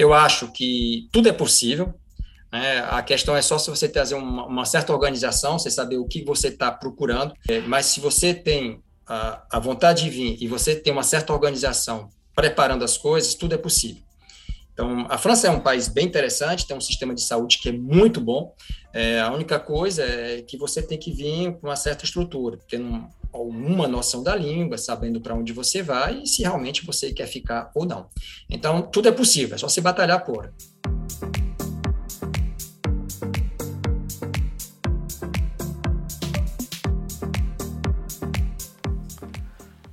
Eu acho que tudo é possível. Né? A questão é só se você trazer uma, uma certa organização, você saber o que você está procurando. É, mas se você tem a, a vontade de vir e você tem uma certa organização preparando as coisas, tudo é possível. Então, a França é um país bem interessante, tem um sistema de saúde que é muito bom. É, a única coisa é que você tem que vir com uma certa estrutura, tendo alguma noção da língua, sabendo para onde você vai e se realmente você quer ficar ou não. Então, tudo é possível, é só se batalhar por.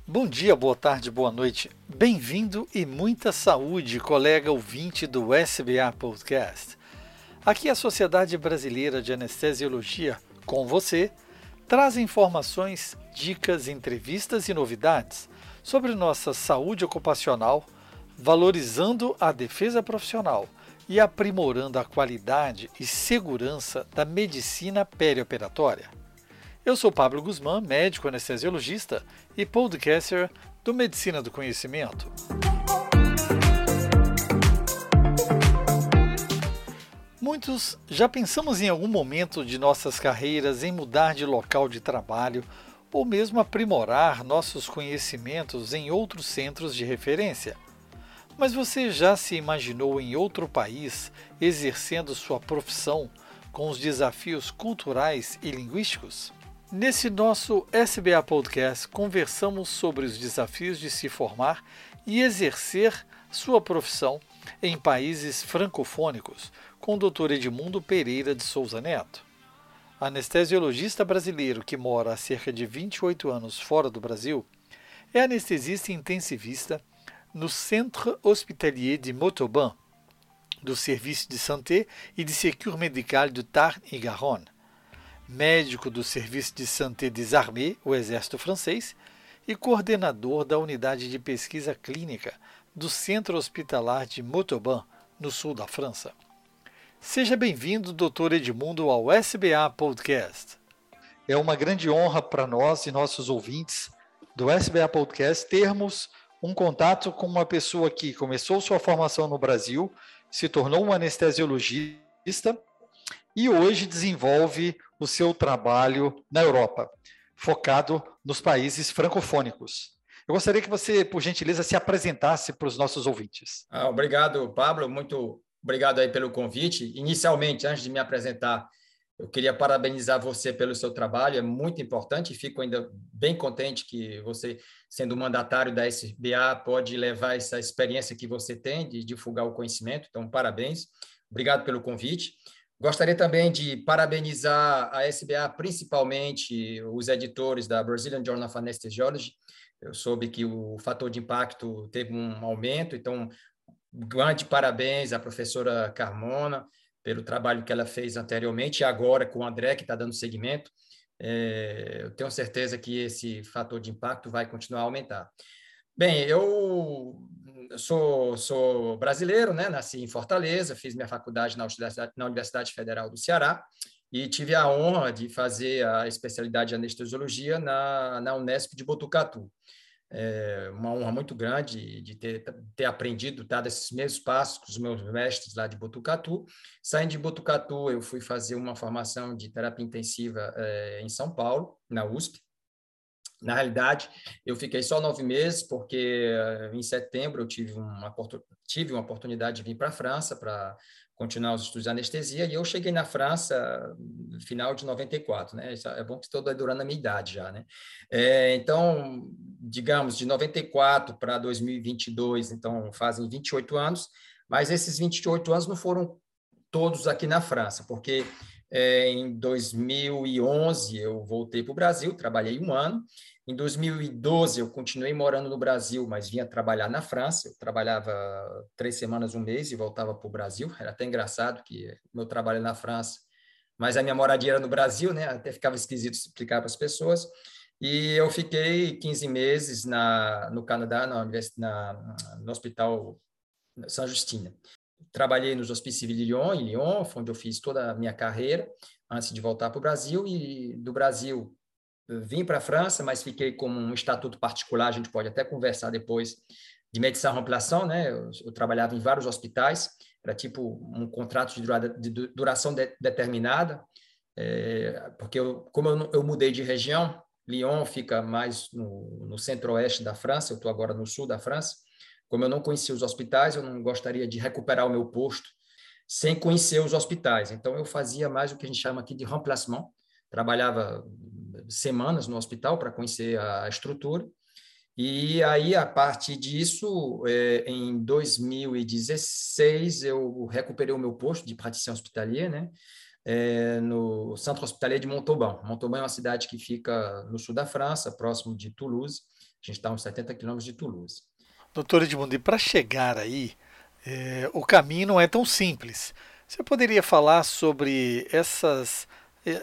Bom dia, boa tarde, boa noite. Bem-vindo e muita saúde, colega ouvinte do SBA Podcast. Aqui a Sociedade Brasileira de Anestesiologia, com você, traz informações, dicas, entrevistas e novidades sobre nossa saúde ocupacional, valorizando a defesa profissional e aprimorando a qualidade e segurança da medicina perioperatória. Eu sou Pablo Guzmán, médico anestesiologista e podcaster do Medicina do Conhecimento. Muitos já pensamos em algum momento de nossas carreiras em mudar de local de trabalho ou mesmo aprimorar nossos conhecimentos em outros centros de referência. Mas você já se imaginou em outro país exercendo sua profissão com os desafios culturais e linguísticos? Nesse nosso SBA Podcast, conversamos sobre os desafios de se formar e exercer sua profissão em países francofônicos, com o Dr. Edmundo Pereira de Souza Neto. Anestesiologista brasileiro que mora há cerca de 28 anos fora do Brasil, é anestesista intensivista no Centre Hospitalier de Montauban, do Serviço de Santé e de Sécurité Médicale do Tarn e Garonne médico do Serviço de Santé des Armées, o Exército Francês, e coordenador da Unidade de Pesquisa Clínica do Centro Hospitalar de Montauban, no sul da França. Seja bem-vindo, Dr. Edmundo, ao SBA Podcast. É uma grande honra para nós e nossos ouvintes do SBA Podcast termos um contato com uma pessoa que começou sua formação no Brasil, se tornou um anestesiologista e hoje desenvolve o seu trabalho na Europa, focado nos países francofônicos. Eu gostaria que você, por gentileza, se apresentasse para os nossos ouvintes. Ah, obrigado, Pablo. Muito obrigado aí pelo convite. Inicialmente, antes de me apresentar, eu queria parabenizar você pelo seu trabalho, é muito importante fico ainda bem contente que você, sendo mandatário da SBA, pode levar essa experiência que você tem de divulgar o conhecimento. Então, parabéns. Obrigado pelo convite. Gostaria também de parabenizar a SBA, principalmente os editores da Brazilian Journal of Anesthesiology. Eu soube que o fator de impacto teve um aumento, então, grande parabéns à professora Carmona pelo trabalho que ela fez anteriormente e agora com o André, que está dando seguimento. É, eu tenho certeza que esse fator de impacto vai continuar a aumentar. Bem, eu sou, sou brasileiro, né? nasci em Fortaleza, fiz minha faculdade na Universidade, na Universidade Federal do Ceará e tive a honra de fazer a especialidade de anestesiologia na, na Unesp de Botucatu. É uma honra muito grande de ter, ter aprendido, dado esses mesmos passos com os meus mestres lá de Botucatu. Saindo de Botucatu, eu fui fazer uma formação de terapia intensiva é, em São Paulo, na USP, na realidade, eu fiquei só nove meses, porque eh, em setembro eu tive uma, tive uma oportunidade de vir para a França para continuar os estudos de anestesia, e eu cheguei na França no final de 94, né? É bom que estou durando a minha idade já, né? É, então, digamos, de 94 para 2022, então fazem 28 anos, mas esses 28 anos não foram todos aqui na França, porque é, em 2011, eu voltei para o Brasil, trabalhei um ano. Em 2012, eu continuei morando no Brasil, mas vinha trabalhar na França. Eu trabalhava três semanas, um mês e voltava para o Brasil. Era até engraçado que meu trabalho na França, mas a minha moradia era no Brasil, né? Até ficava esquisito explicar para as pessoas. E eu fiquei 15 meses na, no Canadá, na, na, no Hospital São Justina. Trabalhei nos Hospícios de Lyon, em Lyon, onde eu fiz toda a minha carreira antes de voltar para o Brasil. E do Brasil vim para a França, mas fiquei com um estatuto particular, a gente pode até conversar depois de médecin remplaçant, né? Eu, eu, trabalhava em vários hospitais, era tipo um contrato de, dura, de duração de, determinada, é, porque eu, como eu, eu, mudei de região, Lyon fica mais no, no centro-oeste da França, eu estou agora no sul da França. Como eu não conhecia os hospitais, eu não gostaria de recuperar o meu posto sem conhecer os hospitais. Então, eu fazia mais o que a gente chama aqui de remplacement, trabalhava semanas no hospital para conhecer a estrutura. E aí, a partir disso, é, em 2016, eu recuperei o meu posto de praticien hospitalier, né? É, no Centro Hospitalier de Montauban. Montauban é uma cidade que fica no sul da França, próximo de Toulouse. A gente está a uns 70 quilômetros de Toulouse. Doutor Edmundo, e para chegar aí, é, o caminho não é tão simples. Você poderia falar sobre essas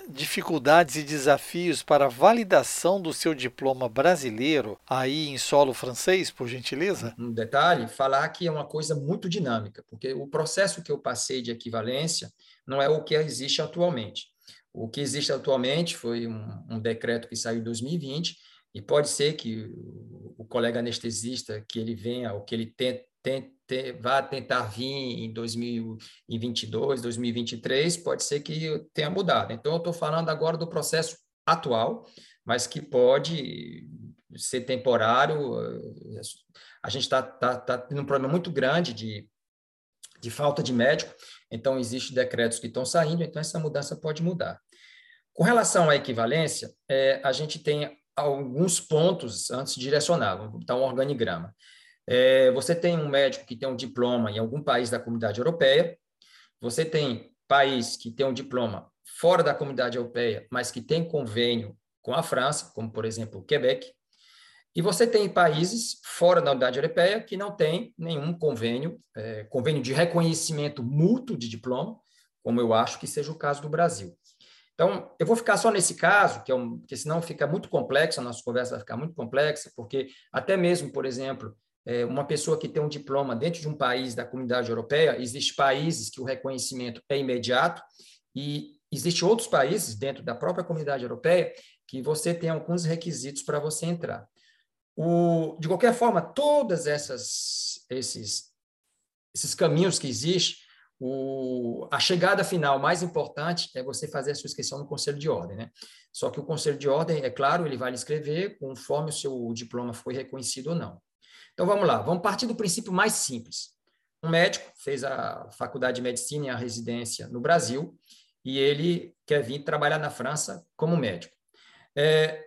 dificuldades e desafios para a validação do seu diploma brasileiro aí em solo francês, por gentileza? Um detalhe, falar que é uma coisa muito dinâmica, porque o processo que eu passei de equivalência não é o que existe atualmente. O que existe atualmente foi um, um decreto que saiu em 2020 e pode ser que o colega anestesista que ele venha ou que ele tente, tente, vá tentar vir em 2022, 2023, pode ser que tenha mudado. Então, eu estou falando agora do processo atual, mas que pode ser temporário. A gente está tá, tá tendo um problema muito grande de, de falta de médico, então existem decretos que estão saindo, então essa mudança pode mudar. Com relação à equivalência, é, a gente tem alguns pontos antes de direcionar, vamos botar um organigrama. É, você tem um médico que tem um diploma em algum país da comunidade europeia, você tem país que tem um diploma fora da comunidade europeia, mas que tem convênio com a França, como por exemplo o Quebec, e você tem países fora da unidade europeia que não tem nenhum convênio, é, convênio de reconhecimento mútuo de diploma, como eu acho que seja o caso do Brasil. Então, eu vou ficar só nesse caso, que é um, porque senão fica muito complexo, a nossa conversa vai ficar muito complexa, porque até mesmo, por exemplo, uma pessoa que tem um diploma dentro de um país da comunidade europeia, existem países que o reconhecimento é imediato e existem outros países dentro da própria comunidade europeia que você tem alguns requisitos para você entrar. O, de qualquer forma, todas essas esses esses caminhos que existem o, a chegada final mais importante é você fazer a sua inscrição no Conselho de Ordem, né? Só que o Conselho de Ordem, é claro, ele vai lhe escrever conforme o seu diploma foi reconhecido ou não. Então vamos lá, vamos partir do princípio mais simples. Um médico fez a faculdade de medicina e a residência no Brasil e ele quer vir trabalhar na França como médico. É,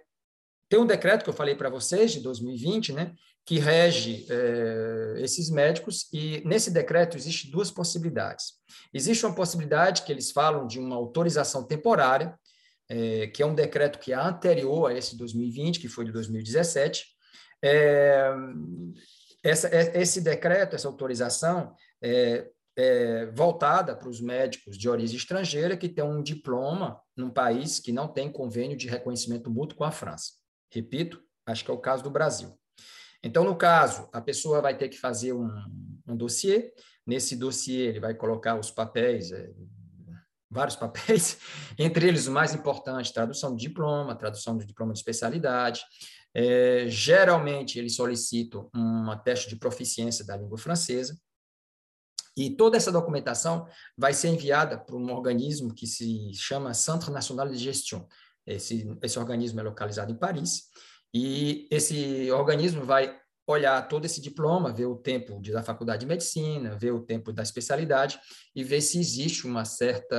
tem um decreto que eu falei para vocês de 2020, né? que rege é, esses médicos, e nesse decreto existe duas possibilidades. Existe uma possibilidade que eles falam de uma autorização temporária, é, que é um decreto que é anterior a esse 2020, que foi de 2017. É, essa, é, esse decreto, essa autorização, é, é voltada para os médicos de origem estrangeira que têm um diploma num país que não tem convênio de reconhecimento mútuo com a França. Repito, acho que é o caso do Brasil. Então, no caso, a pessoa vai ter que fazer um, um dossiê. Nesse dossiê, ele vai colocar os papéis, é, vários papéis, entre eles o mais importante, tradução de diploma, tradução de diploma de especialidade. É, geralmente, eles solicitam uma teste de proficiência da língua francesa. E toda essa documentação vai ser enviada para um organismo que se chama Centre National de Gestion. Esse, esse organismo é localizado em Paris e esse organismo vai olhar todo esse diploma, ver o tempo da faculdade de medicina, ver o tempo da especialidade e ver se existe uma certa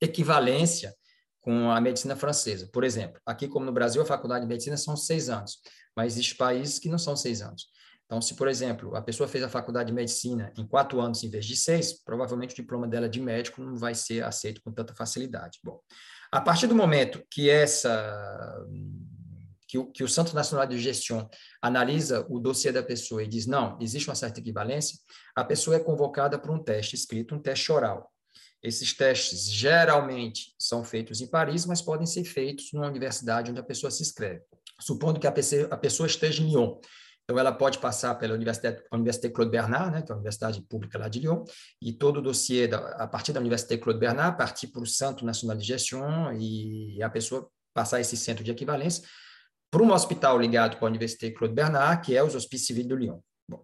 equivalência com a medicina francesa. Por exemplo, aqui como no Brasil, a faculdade de medicina são seis anos, mas existem países que não são seis anos. Então, se, por exemplo, a pessoa fez a faculdade de medicina em quatro anos em vez de seis, provavelmente o diploma dela de médico não vai ser aceito com tanta facilidade. Bom, a partir do momento que essa que o, que o Centro Nacional de Gestão analisa o dossiê da pessoa e diz, não, existe uma certa equivalência, a pessoa é convocada para um teste escrito, um teste oral. Esses testes geralmente são feitos em Paris, mas podem ser feitos numa universidade onde a pessoa se inscreve. Supondo que a pessoa, a pessoa esteja em Lyon, então, ela pode passar pela Universidade, Université Claude Bernard, né, que é a universidade pública lá de Lyon, e todo o dossiê, da, a partir da Université Claude Bernard, partir para o Centro Nacional de Gestão e a pessoa passar esse centro de equivalência, para um hospital ligado com a Université Claude Bernard, que é os Hospices Civil do Lyon. Bom,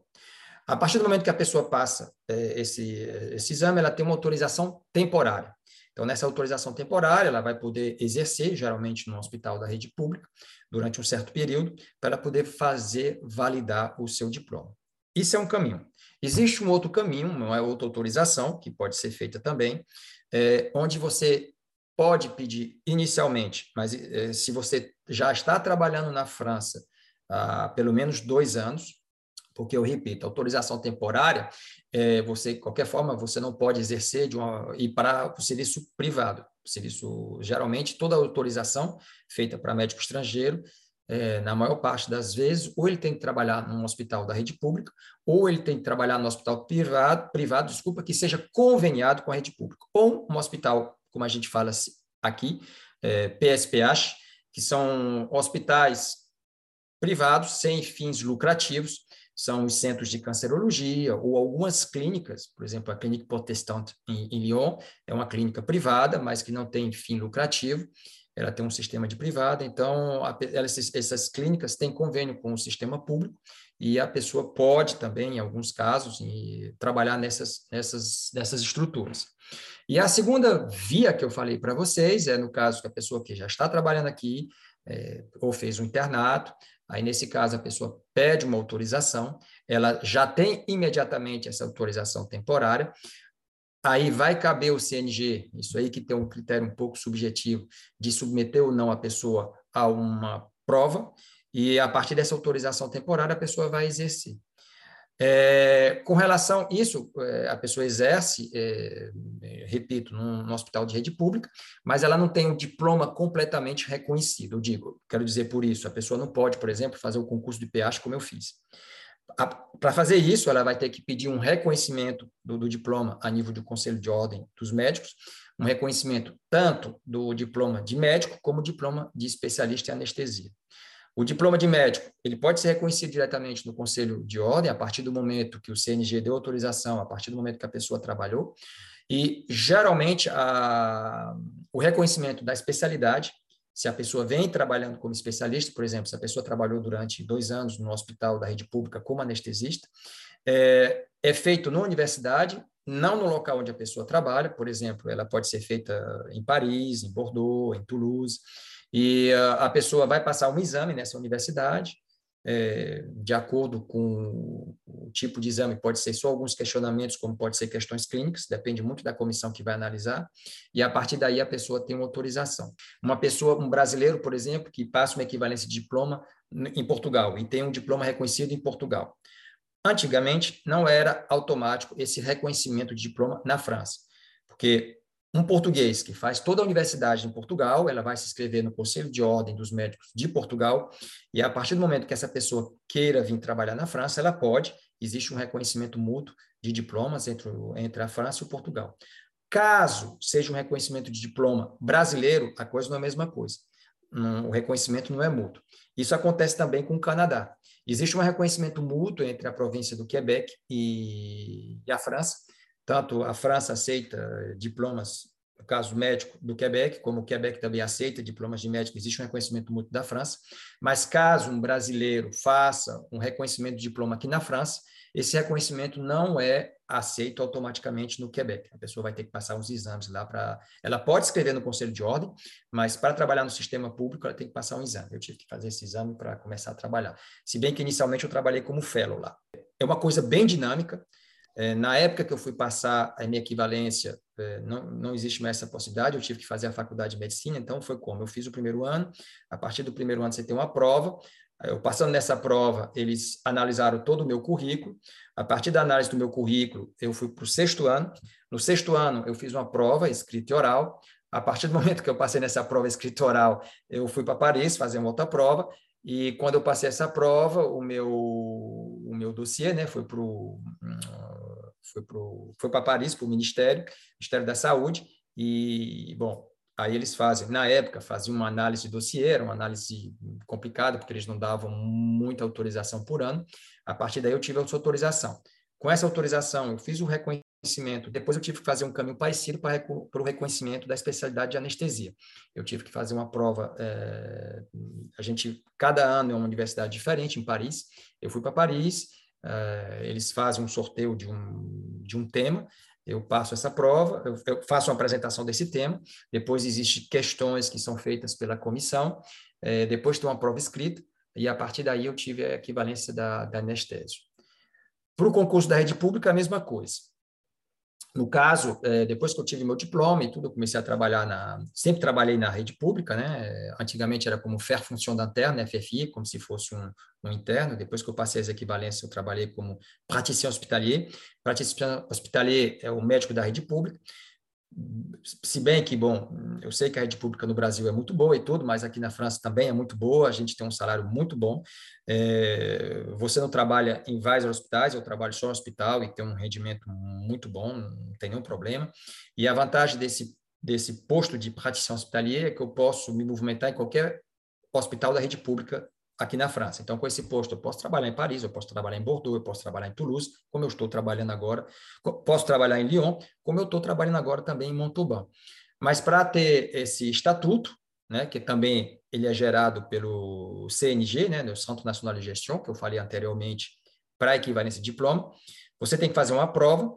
a partir do momento que a pessoa passa é, esse, esse exame, ela tem uma autorização temporária. Então, nessa autorização temporária, ela vai poder exercer, geralmente no hospital da rede pública, durante um certo período, para poder fazer validar o seu diploma. Isso é um caminho. Existe um outro caminho, não é outra autorização, que pode ser feita também, é, onde você pode pedir inicialmente, mas é, se você já está trabalhando na França há pelo menos dois anos, porque eu repito, autorização temporária, é, você, de qualquer forma, você não pode exercer de uma, ir para o serviço privado. Serviço, geralmente, toda autorização feita para médico estrangeiro, é, na maior parte das vezes, ou ele tem que trabalhar num hospital da rede pública, ou ele tem que trabalhar no hospital privado, privado, desculpa, que seja conveniado com a rede pública, ou um hospital, como a gente fala aqui, é, PSPH, que são hospitais privados sem fins lucrativos, são os centros de cancerologia ou algumas clínicas, por exemplo, a Clínica Protestante em, em Lyon é uma clínica privada, mas que não tem fim lucrativo, ela tem um sistema de privada, então a, essas, clínicas têm convênio com o sistema público e a pessoa pode também, em alguns casos, trabalhar nessas, nessas, nessas estruturas. E a segunda via que eu falei para vocês é no caso que a pessoa que já está trabalhando aqui, é, ou fez um internato, Aí, nesse caso, a pessoa pede uma autorização, ela já tem imediatamente essa autorização temporária, aí vai caber o CNG, isso aí que tem um critério um pouco subjetivo, de submeter ou não a pessoa a uma prova, e a partir dessa autorização temporária, a pessoa vai exercer. É, com relação a isso, é, a pessoa exerce, é, é, repito, num, num, hospital de rede pública, mas ela não tem um diploma completamente reconhecido. Eu digo, quero dizer por isso, a pessoa não pode, por exemplo, fazer o concurso de PH como eu fiz. Para fazer isso, ela vai ter que pedir um reconhecimento do, do diploma a nível do Conselho de Ordem dos Médicos, um reconhecimento tanto do diploma de médico como diploma de especialista em anestesia. O diploma de médico, ele pode ser reconhecido diretamente no Conselho de Ordem, a partir do momento que o CNG deu autorização, a partir do momento que a pessoa trabalhou, e geralmente a, o reconhecimento da especialidade, se a pessoa vem trabalhando como especialista, por exemplo, se a pessoa trabalhou durante dois anos no hospital da rede pública como anestesista, é, é feito na universidade, não no local onde a pessoa trabalha, por exemplo, ela pode ser feita em Paris, em Bordeaux, em Toulouse, e a, pessoa vai passar um exame nessa universidade, é, de acordo com o tipo de exame, pode ser só alguns questionamentos, como pode ser questões clínicas, depende muito da comissão que vai analisar, e a partir daí a pessoa tem uma autorização. Uma pessoa, um brasileiro, por exemplo, que passa uma equivalência de diploma em Portugal e tem um diploma reconhecido em Portugal. Antigamente, não era automático esse reconhecimento de diploma na França, porque um português que faz toda a universidade em Portugal, ela vai se inscrever no Conselho de Ordem dos Médicos de Portugal, e a partir do momento que essa pessoa queira vir trabalhar na França, ela pode, existe um reconhecimento mútuo de diplomas entre, entre a França e o Portugal. Caso seja um reconhecimento de diploma brasileiro, a coisa não é a mesma coisa. o reconhecimento não é mútuo. Isso acontece também com o Canadá. Existe um reconhecimento mútuo entre a província do Quebec e, a França, tanto a França aceita diplomas, no caso médico, do Quebec, como o Quebec também aceita diplomas de médico, existe um reconhecimento mútuo da França, mas caso um brasileiro faça um reconhecimento de diploma aqui na França, esse reconhecimento não é aceito automaticamente no Quebec. A pessoa vai ter que passar uns exames lá para. Ela pode escrever no Conselho de Ordem, mas para trabalhar no sistema público, ela tem que passar um exame. Eu tive que fazer esse exame para começar a trabalhar. Se bem que inicialmente eu trabalhei como fellow lá. É uma coisa bem dinâmica. É, na época que eu fui passar a minha equivalência, é, não, não existe mais essa possibilidade, eu tive que fazer a faculdade de medicina, então foi como? Eu fiz o primeiro ano, a partir do primeiro ano você tem uma prova, eu passando nessa prova, eles analisaram todo o meu currículo, a partir da análise do meu currículo, eu fui para o sexto ano, no sexto ano eu fiz uma prova escrita e oral, a partir do momento que eu passei nessa prova escrita oral, eu fui para Paris fazer uma outra prova, e quando eu passei essa prova, o meu, o meu dossiê né, foi para foi foi para Paris, para o Ministério, Ministério da Saúde, e, bom, aí eles fazem, na época, faziam uma análise de dossiê, era uma análise complicada, porque eles não davam muita autorização por ano, a partir daí eu tive a sua autorização. Com essa autorização, eu fiz o reconhecimento, depois eu tive que fazer um caminho parecido para, para o reconhecimento da especialidade de anestesia. Eu tive que fazer uma prova, é, a gente, cada ano é uma universidade diferente, em Paris, eu fui para Paris, eles fazem um sorteio de um, de um tema, eu passo essa prova, eu, eu faço uma apresentação desse tema, depois existem questões que são feitas pela comissão, é, depois tem uma prova escrita, e a partir daí eu tive a equivalência da, da anestésio. Para o concurso da rede pública, a mesma coisa. No caso, é, depois que eu tive meu diploma e tudo, comecei a trabalhar na. Sempre trabalhei na rede pública, né? Antigamente era como Fer Função d'Interne, FFI, como se fosse um, um, interno. Depois que eu passei as equivalências, eu trabalhei como praticien hospitalier. Praticien hospitalier é o médico da rede pública se bem que, bom, eu sei que a rede pública no Brasil é muito boa e tudo, mas aqui na França também é muito boa, a gente tem um salário muito bom. É, você não trabalha em vários hospitais, eu trabalho só no hospital e tem um rendimento muito bom, não tem nenhum problema. E a vantagem desse, desse posto de praticien hospitalier é que eu posso me movimentar em qualquer hospital da rede pública aqui na França. Então, com esse posto, eu posso trabalhar em Paris, eu posso trabalhar em Bordeaux, eu posso trabalhar em Toulouse, como eu estou trabalhando agora, posso trabalhar em Lyon, como eu estou trabalhando agora também em Montauban. Mas para ter esse estatuto, né, que também ele é gerado pelo CNG, né, no Centro Nacional de Gestão, que eu falei anteriormente, para equivalência de diploma, você tem que fazer uma prova.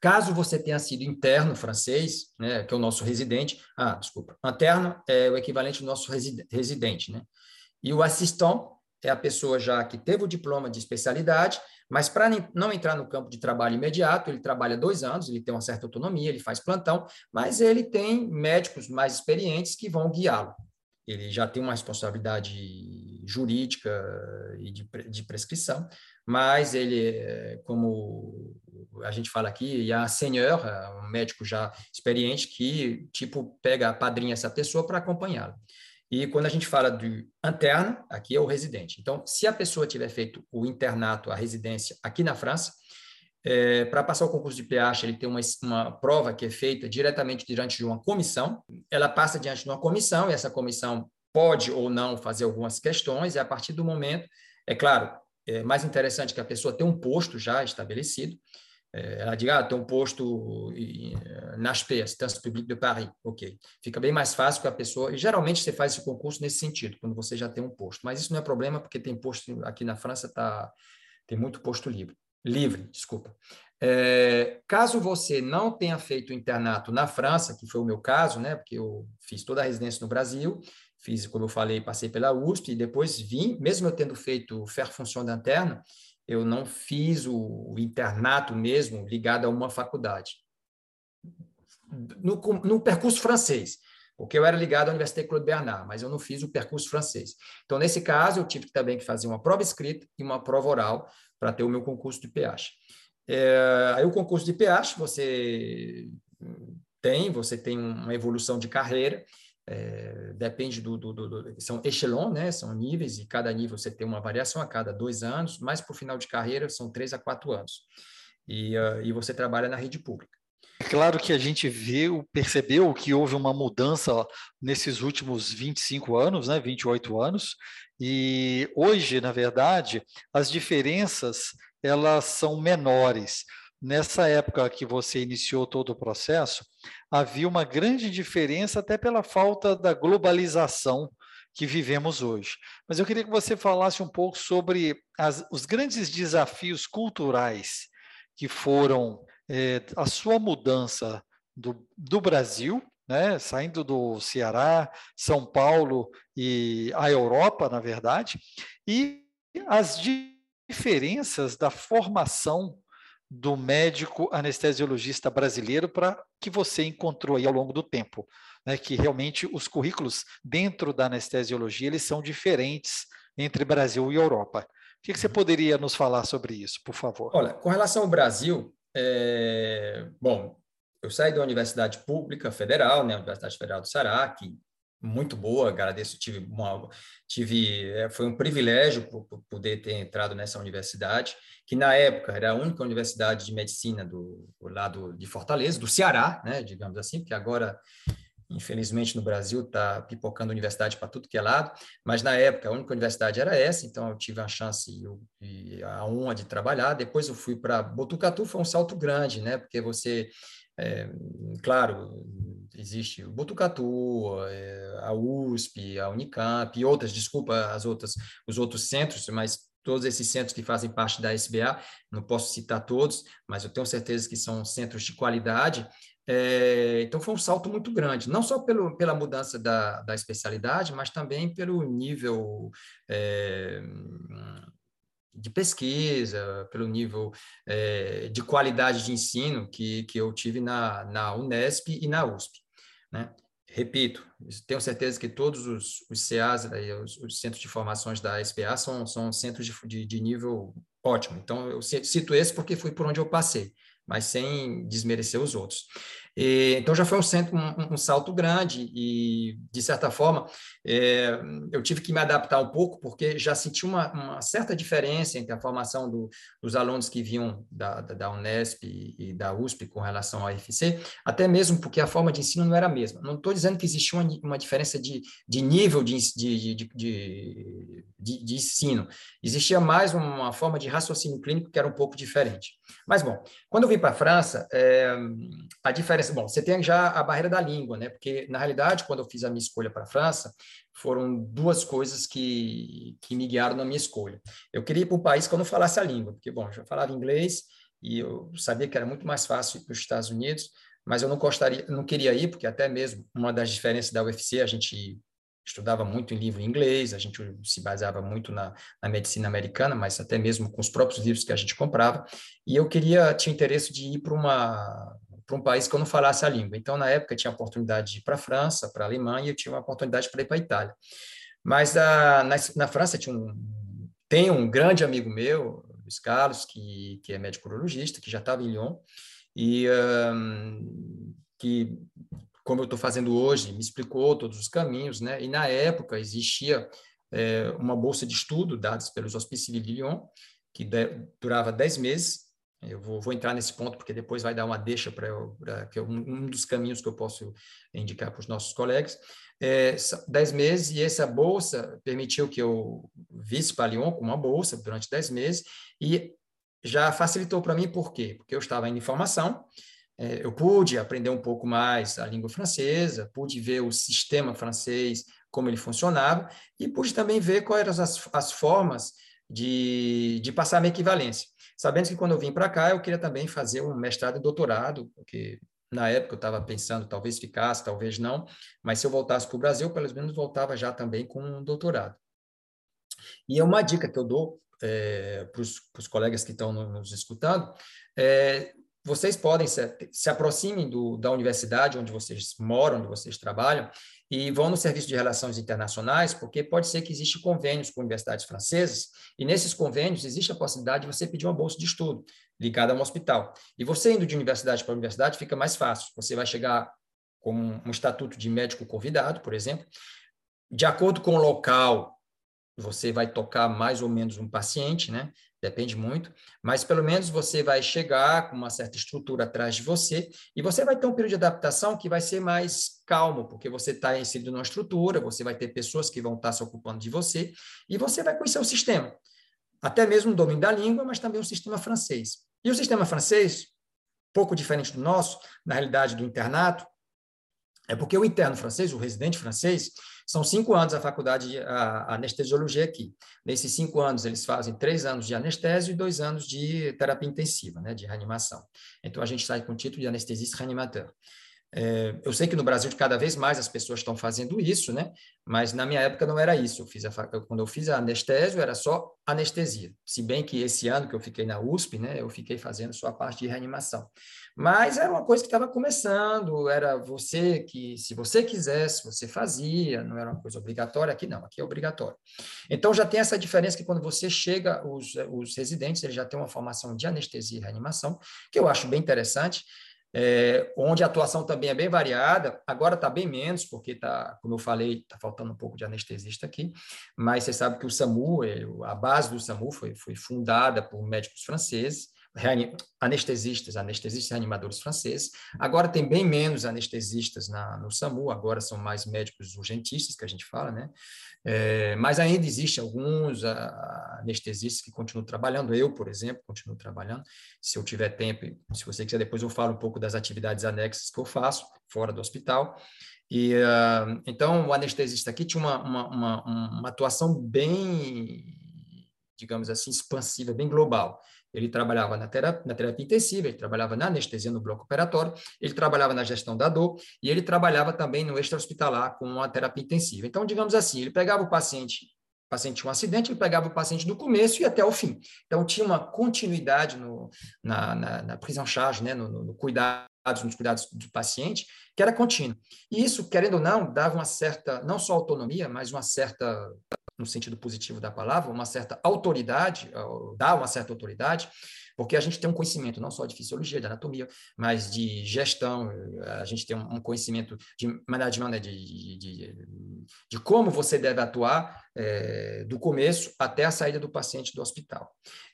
Caso você tenha sido interno francês, né, que é o nosso residente, ah, desculpa, interno é o equivalente do nosso residente, né? E o assistant é a pessoa já que teve o diploma de especialidade, mas para não entrar no campo de trabalho imediato, ele trabalha dois anos, ele tem uma certa autonomia, ele faz plantão, mas ele tem médicos mais experientes que vão guiá-lo. Ele já tem uma responsabilidade jurídica e de, de prescrição, mas ele, como a gente fala aqui, a senior, um médico já experiente que, tipo, pega, padrinha essa pessoa para acompanhá-lo. E quando a gente fala do interno, aqui é o residente. Então, se a pessoa tiver feito o internato, a residência aqui na França, é, para passar o concurso de PH, ele tem uma, uma prova que é feita diretamente diante de uma comissão. Ela passa diante de uma comissão, e essa comissão pode ou não fazer algumas questões, e a partir do momento, é claro, é mais interessante que a pessoa tenha um posto já estabelecido, ela diga, ah, tem um posto na SPES, Stance Public de Paris, ok. Fica bem mais fácil que a pessoa, e geralmente você faz esse concurso nesse sentido, quando você já tem um posto, mas isso não é problema, porque tem posto, aqui na França tá, tem muito posto livre, livre, desculpa. É, caso você não tenha feito internato na França, que foi o meu caso, né, porque eu fiz toda a residência no Brasil, fiz, como eu falei, passei pela USP, e depois vim, mesmo eu tendo feito Faire Fonction d'Interne, eu não fiz o, internato mesmo ligado a uma faculdade. No, no, percurso francês, porque eu era ligado à Université Claude Bernard, mas eu não fiz o percurso francês. Então, nesse caso, eu tive também que fazer uma prova escrita e uma prova oral para ter o meu concurso de PH. É, aí o concurso de PH você tem, você tem uma evolução de carreira, é, depende do, do, do, do, São echelon, né? São níveis, e cada nível você tem uma variação a cada dois anos, mas para o final de carreira são três a quatro anos. E, uh, e você trabalha na rede pública. É claro que a gente viu, percebeu que houve uma mudança nesses últimos 25 anos, né, 28 anos, e hoje, na verdade, as diferenças elas são menores. Nessa época que você iniciou todo o processo, havia uma grande diferença até pela falta da globalização que vivemos hoje. Mas eu queria que você falasse um pouco sobre as, os grandes desafios culturais que foram é, a sua mudança do, do Brasil, né, saindo do Ceará, São Paulo e a Europa, na verdade, e as diferenças da formação do médico anestesiologista brasileiro para que você encontrou aí ao longo do tempo, né, que realmente os currículos dentro da anestesiologia eles são diferentes entre Brasil e Europa. O que, que você uhum. poderia nos falar sobre isso, por favor? Olha, com relação ao Brasil, é... bom, eu saí da Universidade Pública Federal, né, Universidade Federal do Ceará, que muito boa, agradeço, tive uma, tive, é, foi um privilégio poder ter entrado nessa universidade, que na época era a única universidade de medicina do, do lado de Fortaleza, do Ceará, né, digamos assim, porque agora, infelizmente, no Brasil está pipocando universidade para tudo que é lado, mas na época a única universidade era essa, então eu tive a chance e, a honra de trabalhar, depois eu fui para Botucatu, foi um salto grande, né, porque você, é, claro, existe o Botucatu, eh, a USP, a Unicamp e outras, desculpa, as outras, os outros centros, mas todos esses centros que fazem parte da SBA, não posso citar todos, mas eu tenho certeza que são centros de qualidade. É, então, foi um salto muito grande, não só pelo, pela mudança da, da especialidade, mas também pelo nível é, de pesquisa, pelo nível é, de qualidade de ensino que, que eu tive na, na Unesp e na USP. Né? Repito, tenho certeza que todos os, os CAs, os, os, centros de formações da SPA, são, são centros de, de, de nível ótimo. Então, eu cito esse porque foi por onde eu passei, mas sem desmerecer os outros. E, então já foi um, centro, um, um, salto grande e, de certa forma, é, eu tive que me adaptar um pouco, porque já senti uma, uma certa diferença entre a formação do, dos alunos que vinham da, da, da, Unesp e da USP com relação ao IFC, até mesmo porque a forma de ensino não era a mesma. Não estou dizendo que existia uma, uma diferença de, de nível de, de, de, de, de ensino, existia mais uma forma de raciocínio clínico que era um pouco diferente. Mas, bom, quando eu vim para a França, é, a diferença bom, você tem já a barreira da língua, né? Porque, na realidade, quando eu fiz a minha escolha para a França, foram duas coisas que, que me guiaram na minha escolha. Eu queria ir para um país que eu não falasse a língua, porque, bom, já falava inglês e eu sabia que era muito mais fácil ir para os Estados Unidos, mas eu não gostaria, não queria ir, porque até mesmo uma das diferenças da UFC, a gente estudava muito em livro em inglês, a gente se baseava muito na, na, medicina americana, mas até mesmo com os próprios livros que a gente comprava. E eu queria, tinha interesse de ir para uma para um país que eu não falasse a língua. Então, na época, eu tinha a oportunidade de ir para a França, para a Alemanha, e eu tinha uma oportunidade para ir para a Itália. Mas a, na, na França tinha um, tem um grande amigo meu, Luiz Carlos, que, que é médico urologista, que já estava em Lyon, e um, que, como eu estou fazendo hoje, me explicou todos os caminhos, né? E na época existia é, uma bolsa de estudo dada pelos Hospices de Lyon, que de, durava 10 meses, eu vou, vou, entrar nesse ponto porque depois vai dar uma deixa para que é um, dos caminhos que eu posso indicar para os nossos colegas. É, dez meses e essa bolsa permitiu que eu visse para Lyon com uma bolsa durante dez meses e já facilitou para mim por quê? Porque eu estava em formação, é, eu pude aprender um pouco mais a língua francesa, pude ver o sistema francês, como ele funcionava e pude também ver quais eram as, as formas de, de passar minha equivalência. Sabendo que quando eu vim para cá, eu queria também fazer um mestrado e doutorado, porque na época eu estava pensando, talvez ficasse, talvez não, mas se eu voltasse para o Brasil, pelo menos voltava já também com um doutorado. E é uma dica que eu dou é, para os colegas que estão nos escutando, é, vocês podem se, se aproximem do, da universidade onde vocês moram, onde vocês trabalham, e vão no Serviço de Relações Internacionais, porque pode ser que existam convênios com universidades francesas, e nesses convênios existe a possibilidade de você pedir uma bolsa de estudo ligada a um hospital. E você indo de universidade para universidade fica mais fácil. Você vai chegar com um estatuto de médico convidado, por exemplo. De acordo com o local, você vai tocar mais ou menos um paciente, né? Depende muito, mas pelo menos você vai chegar com uma certa estrutura atrás de você e você vai ter um período de adaptação que vai ser mais calmo, porque você está inserido numa estrutura, você vai ter pessoas que vão estar se ocupando de você e você vai conhecer o sistema. Até mesmo o domínio da língua, mas também o sistema francês. E o sistema francês, pouco diferente do nosso, na realidade do internato, é porque o interno francês, o residente francês, são cinco anos a faculdade de a, anestesiologia aqui. Nesses cinco anos, eles fazem três anos de anestésio e dois anos de terapia intensiva, né, de reanimação. Então, a gente sai com o título de anestesista reanimador. É, eu sei que no Brasil cada vez mais as pessoas estão fazendo isso, né? Mas na minha época não era isso. Eu fiz a, quando eu fiz a anestésio era só anestesia. Se bem que esse ano que eu fiquei na USP, né? Eu fiquei fazendo só a parte de reanimação. Mas era uma coisa que estava começando. Era você que, se você quisesse, você fazia. Não era uma coisa obrigatória. Aqui não. Aqui é obrigatório. Então já tem essa diferença que quando você chega, os, os residentes eles já têm uma formação de anestesia e reanimação, que eu acho bem interessante é, onde a atuação também é bem variada. Agora está bem menos, porque está, como eu falei, está faltando um pouco de anestesista aqui, mas você sabe que o SAMU, é, a base do SAMU foi, foi fundada por médicos franceses, anestesistas, anestesistas e reanimadores franceses. Agora tem bem menos anestesistas na, no SAMU, agora são mais médicos urgentistas, que a gente fala, né? É, mas ainda existe alguns a, anestesistas que continuam trabalhando. Eu, por exemplo, continuo trabalhando. Se eu tiver tempo, se você quiser, depois eu falo um pouco das atividades anexas que eu faço fora do hospital. E uh, então o anestesista aqui tinha uma, uma, uma, uma atuação bem digamos assim, expansiva, bem global. Ele trabalhava na terapia, na terapia intensiva, ele trabalhava na anestesia no bloco operatório, ele trabalhava na gestão da dor e ele trabalhava também no extra-hospitalar com a terapia intensiva. Então, digamos assim, ele pegava o paciente o paciente tinha um acidente, ele pegava o paciente do começo e até o fim. Então, tinha uma continuidade no, na, na, na prisão charge, né, no, no, cuidado, nos cuidados do paciente, que era contínuo. E isso, querendo ou não, dava uma certa, não só autonomia, mas uma certa, no sentido positivo da palavra, uma certa autoridade, dá uma certa autoridade, porque a gente tem um conhecimento não só de fisiologia, de anatomia, mas de gestão, a gente tem um conhecimento de management, de, de, de, de como você deve atuar é, do começo até a saída do paciente do hospital.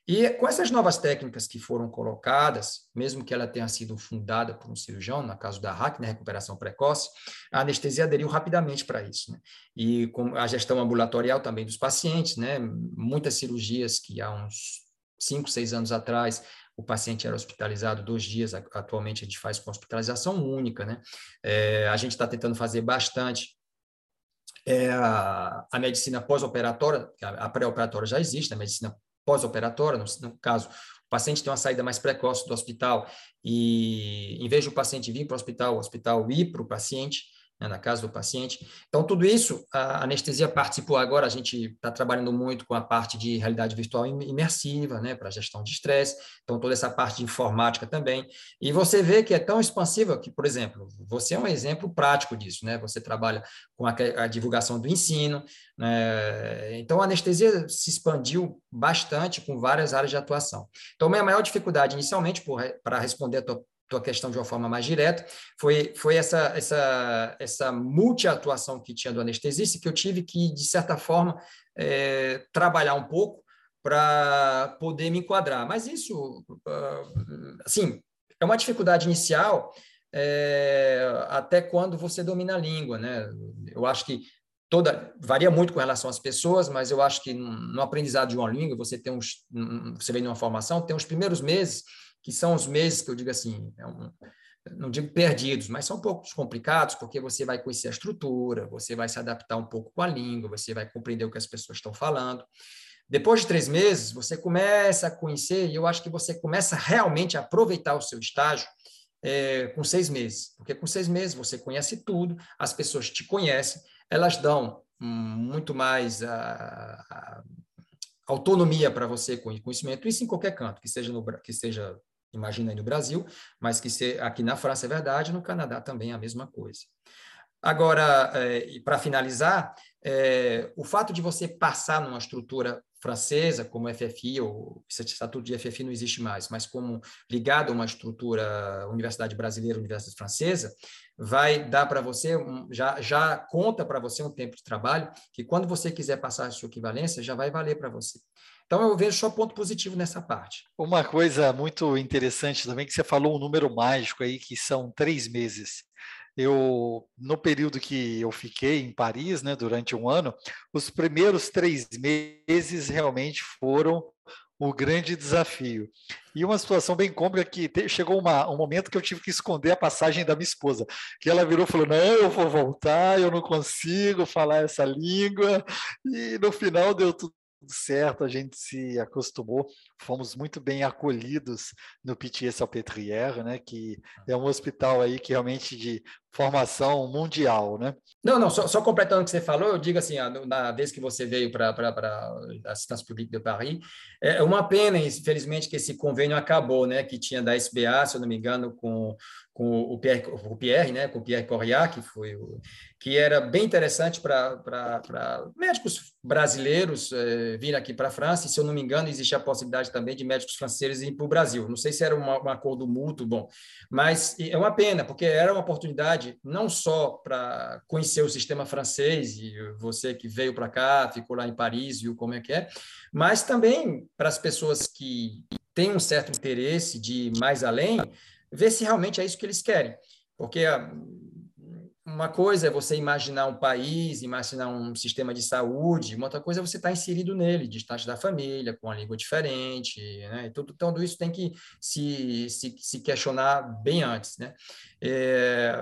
E com essas novas técnicas que foram colocadas, mesmo que ela tenha sido fundada por um cirurgião, no caso da RAC, na né, recuperação precoce, a anestesia aderiu rapidamente para isso. Né? E com a gestão ambulatorial também dos pacientes, né? muitas cirurgias que há uns cinco, seis anos atrás, o paciente era hospitalizado dois dias, atualmente a gente faz com hospitalização única, né? É, a gente está tentando fazer bastante é, a, a, medicina pós-operatória, a, a pré-operatória já existe, a medicina pós-operatória, no, no, caso, o paciente tem uma saída mais precoce do hospital e, em vez do paciente vir para o hospital, o hospital ir para o paciente, né, na casa do paciente. Então, tudo isso, a anestesia participou agora, a gente está trabalhando muito com a parte de realidade virtual imersiva, né, para gestão de estresse, então toda essa parte de informática também. E você vê que é tão expansiva que, por exemplo, você é um exemplo prático disso, né? Você trabalha com a, a divulgação do ensino, né? Então, a anestesia se expandiu bastante com várias áreas de atuação. Então, minha maior dificuldade inicialmente, para responder a tua tua questão de uma forma mais direta, foi, foi essa, essa, essa multi-atuação que tinha do anestesista, que eu tive que, de certa forma, é, trabalhar um pouco para poder me enquadrar. Mas isso, ah, assim, é uma dificuldade inicial é, até quando você domina a língua, né? Eu acho que toda varia muito com relação às pessoas, mas eu acho que no aprendizado de uma língua, você tem uns, você vem numa formação, tem os primeiros meses que são os meses que eu digo assim, é um, não digo perdidos, mas são um pouco complicados, porque você vai conhecer a estrutura, você vai se adaptar um pouco com a língua, você vai compreender o que as pessoas estão falando. Depois de três meses, você começa a conhecer, e eu acho que você começa realmente a aproveitar o seu estágio é, com seis meses, porque com seis meses você conhece tudo, as pessoas te conhecem, elas dão muito mais a, a autonomia para você com conhecimento, isso em qualquer canto, que seja no que seja imagina aí no Brasil, mas que se, aqui na França é verdade, no Canadá também é a mesma coisa. Agora, é, para finalizar, é, o fato de você passar numa estrutura francesa, como FFI, ou esse estatuto de FFI não existe mais, mas como ligado a uma estrutura Universidade Brasileira, Universidade Francesa, vai dar para você, um, já, já conta para você um tempo de trabalho, que quando você quiser passar a sua equivalência, já vai valer para você. Então, eu vejo só ponto positivo nessa parte. Uma coisa muito interessante também, que você falou um número mágico aí, que são três meses. Eu, no período que eu fiquei em Paris, né, durante um ano, os primeiros três meses realmente foram o grande desafio. E uma situação bem cômica que te, chegou uma, um momento que eu tive que esconder a passagem da minha esposa, que ela virou e falou: "Não, eu vou voltar, eu não consigo falar essa língua". E no final deu tudo certo, a gente se acostumou, fomos muito bem acolhidos no Pitié Salpêtrière, né, que é um hospital aí que realmente de formação mundial, né? Não, não, só, só, completando o que você falou, eu digo assim, na vez que você veio para a Assistência Pública de Paris, é uma pena, infelizmente, que esse convênio acabou, né, que tinha da SBA, se eu não me engano, com, com o Pierre, o Pierre, né, com o Pierre Coriat, que foi o, que era bem interessante para médicos brasileiros é, vir aqui para a França, e se eu não me engano, existe a possibilidade também de médicos franceses ir para o Brasil. Não sei se era um acordo mútuo, bom, mas é uma pena, porque era uma oportunidade não só para conhecer o sistema francês, e você que veio para cá, ficou lá em Paris, viu como é que é, mas também para as pessoas que têm um certo interesse de ir mais além, ver se realmente é isso que eles querem. Porque ah, uma coisa é você imaginar um país, imaginar um sistema de saúde, uma outra coisa é você estar inserido nele, distante da família, com uma língua diferente, né? tudo, tudo isso tem que se, se, se questionar bem antes, né? É,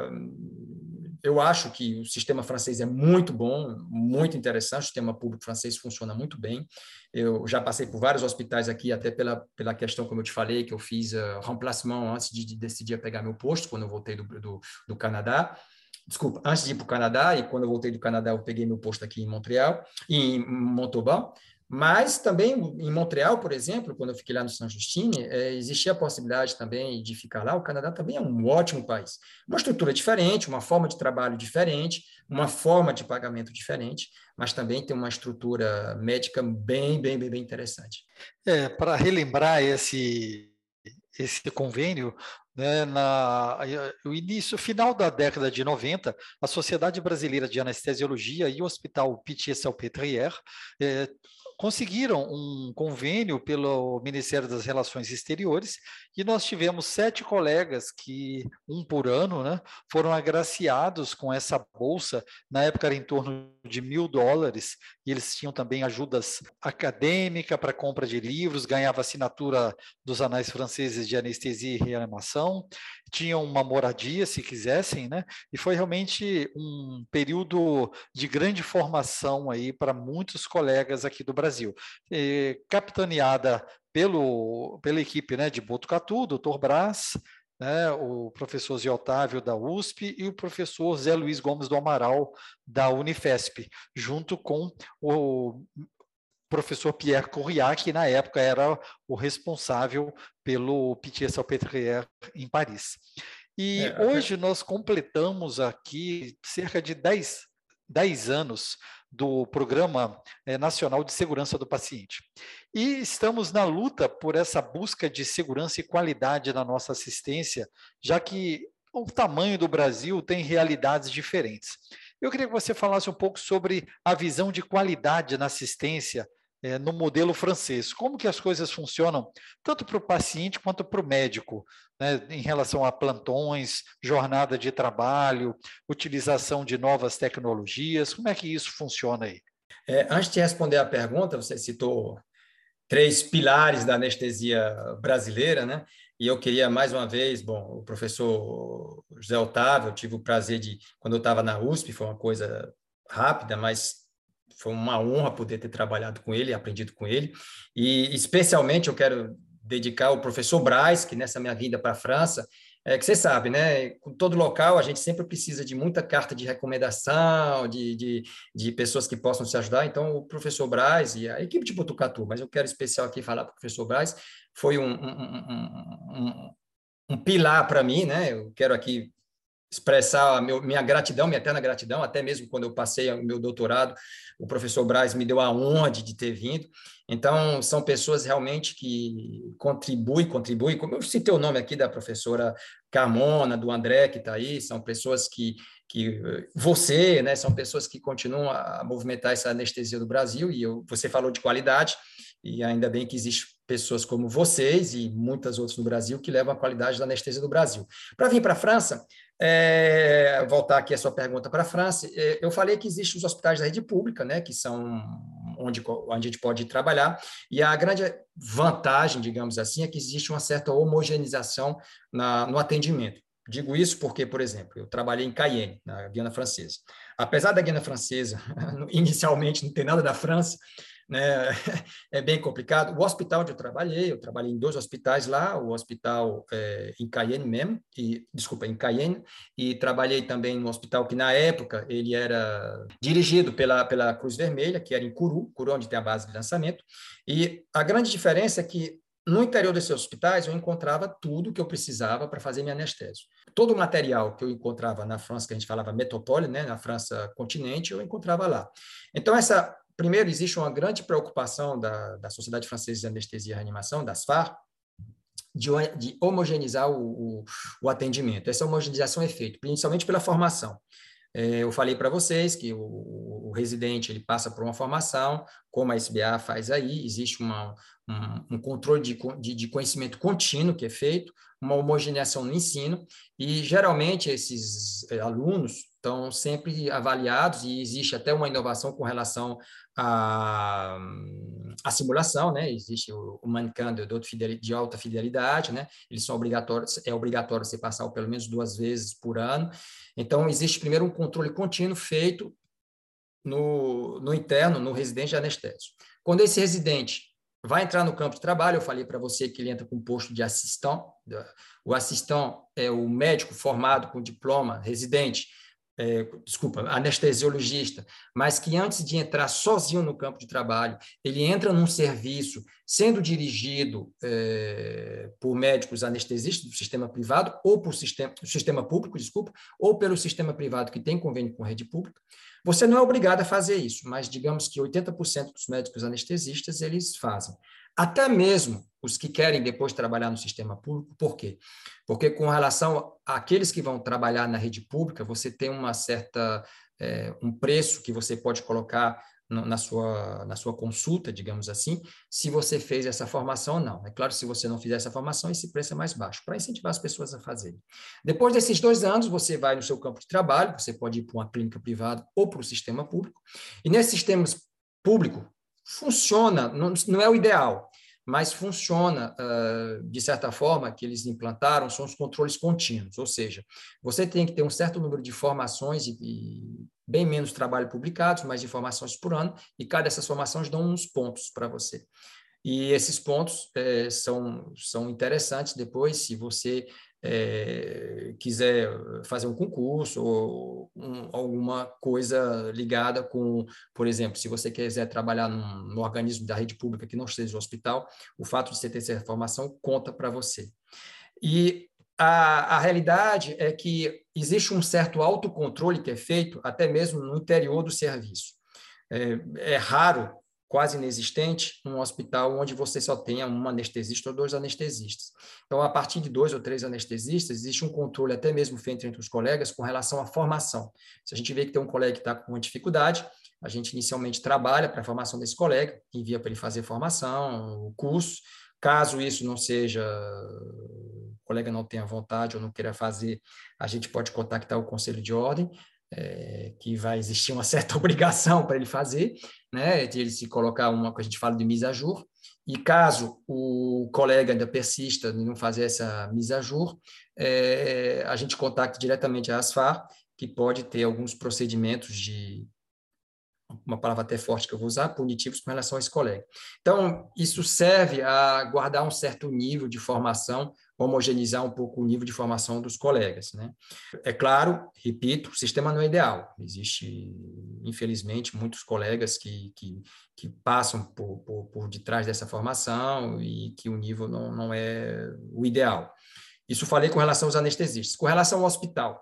eu acho que o sistema francês é muito bom, muito interessante, o sistema público francês funciona muito bem. Eu já passei por vários hospitais aqui, até pela, pela questão, como eu te falei, que eu fiz uh, remplacement antes de, de decidir pegar meu posto, quando eu voltei do, do, do Canadá desculpa, antes de ir para o Canadá, e quando eu voltei do Canadá, eu peguei meu posto aqui em Montreal, em Montauban, mas também em Montreal, por exemplo, quando eu fiquei lá no São Justine, é, existia a possibilidade também de ficar lá. O Canadá também é um ótimo país. Uma estrutura diferente, uma forma de trabalho diferente, uma forma de pagamento diferente, mas também tem uma estrutura médica bem, bem, bem, bem interessante. É, para relembrar esse, esse convênio, né, na, o início, final da década de 90, a Sociedade Brasileira de Anestesiologia e o Hospital Pitié-Salpêtrière eh, conseguiram um convênio pelo Ministério das Relações Exteriores e nós tivemos sete colegas que, um por ano, né, foram agraciados com essa bolsa. Na época era em torno de mil dólares e eles tinham também ajudas acadêmica para compra de livros, ganhava assinatura dos anais franceses de anestesia e reanimação, tinham uma moradia, se quisessem, né? E foi realmente um período de grande formação aí para muitos colegas aqui do Brasil. E, capitaneada pelo, pela equipe né, de Botucatu, doutor Brás, né, o professor Zé Otávio da USP e o professor Zé Luiz Gomes do Amaral da Unifesp, junto com o professor Pierre Corriat, que na época era o responsável pelo Pitié-Salpêtrière em Paris. E é, hoje nós completamos aqui cerca de 10, 10 anos do Programa eh, Nacional de Segurança do Paciente. E estamos na luta por essa busca de segurança e qualidade na nossa assistência, já que o tamanho do Brasil tem realidades diferentes. Eu queria que você falasse um pouco sobre a visão de qualidade na assistência é, no modelo francês. Como que as coisas funcionam, tanto para o paciente quanto para o médico, né, em relação a plantões, jornada de trabalho, utilização de novas tecnologias, como é que isso funciona aí? É, antes de responder a pergunta, você citou três pilares da anestesia brasileira, né? E eu queria mais uma vez, bom, o professor José Otávio, eu tive o prazer de, quando eu estava na USP, foi uma coisa rápida, mas foi uma honra poder ter trabalhado com ele, aprendido com ele. E especialmente eu quero dedicar ao professor Braz, que nessa minha vinda para a França, é que você sabe, né? Com todo local, a gente sempre precisa de muita carta de recomendação, de, de, de pessoas que possam se ajudar. Então, o professor Braz e a equipe de Botucatu, mas eu quero especial aqui falar para o professor Braz, foi um, um, um, um pilar para mim, né? Eu quero aqui expressar meu, minha gratidão, minha eterna gratidão, até mesmo quando eu passei o meu doutorado, o professor Braz me deu a honra de, de ter vindo. Então, são pessoas realmente que contribuem, contribuem, como eu citei o nome aqui da professora Carmona, do André, que está aí, são pessoas que, que você, né, são pessoas que continuam a movimentar essa anestesia do Brasil, e eu, você falou de qualidade, e ainda bem que existe pessoas como vocês e muitas outras no Brasil que levam a qualidade da anestesia do Brasil. Para vir para a França, é, voltar aqui a sua pergunta para a França, é, eu falei que existem os hospitais da rede pública, né, que são onde, onde a gente pode trabalhar, e a grande vantagem, digamos assim, é que existe uma certa homogeneização na, no atendimento. Digo isso porque, por exemplo, eu trabalhei em Cayenne, na Guiana Francesa. Apesar da Guiana Francesa, inicialmente, não ter nada da França, né? É bem complicado. O hospital onde eu trabalhei, eu trabalhei em dois hospitais lá, o hospital é, em Cayenne mesmo, e, desculpa, em Cayenne, e trabalhei também no hospital que na época ele era dirigido pela, pela Cruz Vermelha, que era em Curu, Curu onde tem a base de lançamento, e a grande diferença é que no interior desses hospitais eu encontrava tudo que eu precisava para fazer minha anestésio. Todo o material que eu encontrava na França, que a gente falava metrópole, né, na França continente, eu encontrava lá. Então, essa Primeiro, existe uma grande preocupação da, da Sociedade Francesa de Anestesia e Reanimação, das FAR, de, de homogeneizar o, o, o, atendimento. Essa homogeneização é feita principalmente pela formação. É, eu falei para vocês que o, o, residente ele passa por uma formação, como a SBA faz aí, existe uma, um, um controle de, de, de, conhecimento contínuo que é feito, uma homogeneização no ensino, e geralmente esses eh, alunos estão sempre avaliados e existe até uma inovação com relação à, à simulação, né? Existe o, o Mancan de, de alta fidelidade, né? Eles são obrigatórios, é obrigatório você passar pelo menos duas vezes por ano. Então, existe primeiro um controle contínuo feito no, no interno, no residente de anestésio. Quando esse residente vai entrar no campo de trabalho, eu falei para você que ele entra com posto de assistente. O assistente é o médico formado com diploma, residente, é, desculpa, anestesiologista, mas que antes de entrar sozinho no campo de trabalho, ele entra num serviço sendo dirigido é, por médicos anestesistas do sistema privado ou por sistema, sistema público, desculpa, ou pelo sistema privado que tem convênio com rede pública. Você não é obrigado a fazer isso, mas digamos que 80% dos médicos anestesistas eles fazem. Até mesmo os que querem depois trabalhar no sistema público, por quê? Porque com relação àqueles que vão trabalhar na rede pública, você tem uma certa é, um preço que você pode colocar na sua, na sua consulta, digamos assim, se você fez essa formação ou não. É claro, se você não fizer essa formação, esse preço é mais baixo, para incentivar as pessoas a fazerem. Depois desses dois anos, você vai no seu campo de trabalho, você pode ir para uma clínica privada ou para o sistema público, e nesse sistema público, funciona, não, não é o ideal, mas funciona, uh, de certa forma, que eles implantaram, são os controles contínuos, ou seja, você tem que ter um certo número de formações e, e bem menos trabalho publicados, mais informações por ano, e cada dessas formações dão uns pontos para você. E esses pontos é, são, são interessantes depois, se você é, quiser fazer um concurso ou um, alguma coisa ligada com, por exemplo, se você quiser trabalhar num, organismo da rede pública que não seja o hospital, o fato de você ter essa formação conta para você. E a, a realidade é que existe um certo autocontrole que é feito até mesmo no interior do serviço. É, é raro, quase inexistente, um hospital onde você só tenha um anestesista ou dois anestesistas. Então, a partir de dois ou três anestesistas, existe um controle até mesmo feito entre os colegas com relação à formação. Se a gente vê que tem um colega que está com uma dificuldade, a gente inicialmente trabalha para a formação desse colega, envia para ele fazer formação, o curso. Caso isso não seja colega não tenha vontade ou não queira fazer, a gente pode contactar o conselho de ordem, é, que vai existir uma certa obrigação para ele fazer, né, de ele se colocar uma que a gente fala de jour, e caso o colega ainda persista em não fazer essa jour, é, a gente contacta diretamente a ASFAR, que pode ter alguns procedimentos de uma palavra até forte que eu vou usar, punitivos com relação a esse colega. Então, isso serve a guardar um certo nível de formação homogeneizar um pouco o nível de formação dos colegas. Né? É claro, repito, o sistema não é ideal. Existe, infelizmente, muitos colegas que, que, que passam por, por, por detrás dessa formação e que o nível não, não é o ideal. Isso falei com relação aos anestesistas. Com relação ao hospital,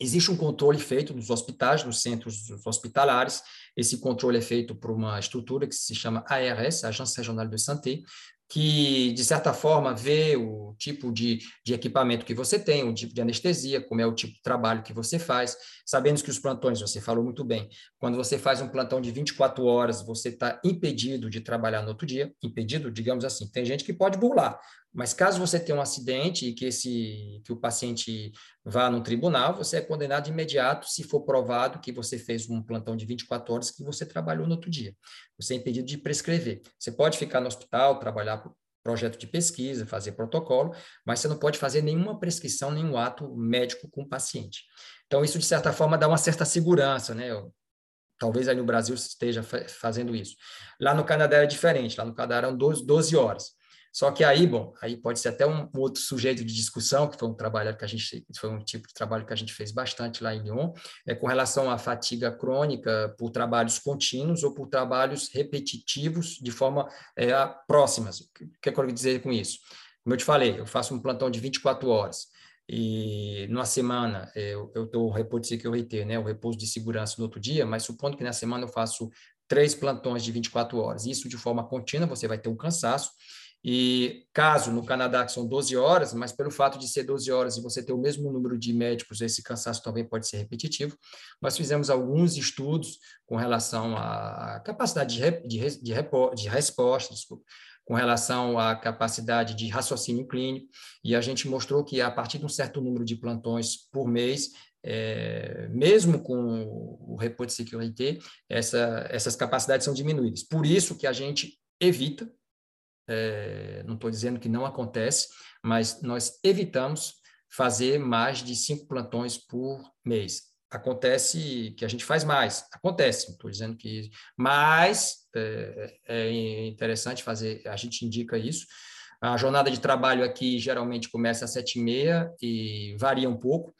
Existe um controle feito nos hospitais, nos centros hospitalares. Esse controle é feito por uma estrutura que se chama ARS, Agência Regional de Santé, que, de certa forma, vê o tipo de, de equipamento que você tem, o tipo de anestesia, como é o tipo de trabalho que você faz, sabendo que os plantões, você falou muito bem, quando você faz um plantão de 24 horas, você está impedido de trabalhar no outro dia, impedido, digamos assim, tem gente que pode burlar, mas caso você tenha um acidente e que, esse, que o paciente vá no tribunal, você é condenado de imediato se for provado que você fez um plantão de 24 horas que você trabalhou no outro dia. Você é impedido de prescrever. Você pode ficar no hospital, trabalhar por projeto de pesquisa, fazer protocolo, mas você não pode fazer nenhuma prescrição, nenhum ato médico com o paciente. Então, isso, de certa forma, dá uma certa segurança, né? Talvez aí no Brasil esteja fazendo isso. Lá no Canadá é diferente, lá no Canadá eram 12, 12 horas. Só que aí, bom, aí pode ser até um, outro sujeito de discussão, que foi um trabalho que a gente, foi um tipo de trabalho que a gente fez bastante lá em Lyon, é com relação à fatiga crônica por trabalhos contínuos ou por trabalhos repetitivos de forma é, próximas. O que, é que eu quero dizer com isso? Como eu te falei, eu faço um plantão de 24 horas e numa semana eu, eu o repouso de security, né, o repouso de segurança no outro dia, mas supondo que na semana eu faço três plantões de 24 horas, isso de forma contínua, você vai ter um cansaço, e caso no Canadá, que são 12 horas, mas pelo fato de ser 12 horas e você ter o mesmo número de médicos, esse cansaço também pode ser repetitivo. Nós fizemos alguns estudos com relação à capacidade de, de, de, de resposta, desculpa, com relação à capacidade de raciocínio clínico, e a gente mostrou que a partir de um certo número de plantões por mês, é, mesmo com o report de sécurité, essa, essas capacidades são diminuídas. Por isso que a gente evita, é, não estou dizendo que não acontece, mas nós evitamos fazer mais de cinco plantões por mês. Acontece que a gente faz mais, acontece, estou dizendo que, mas é, é interessante fazer, a gente indica isso. A jornada de trabalho aqui geralmente começa às sete e meia e varia um pouco.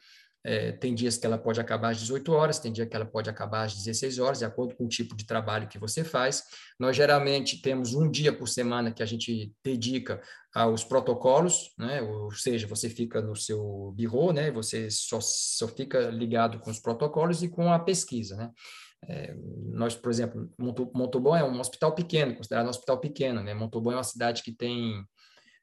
É, tem dias que ela pode acabar às 18 horas, tem dia que ela pode acabar às 16 horas, de acordo com o tipo de trabalho que você faz. Nós geralmente temos um dia por semana que a gente dedica aos protocolos, né? ou seja, você fica no seu bureau, né? você só, só fica ligado com os protocolos e com a pesquisa. Né? É, nós, por exemplo, Montauban é um hospital pequeno, considerado um hospital pequeno. Né? Montauban é uma cidade que tem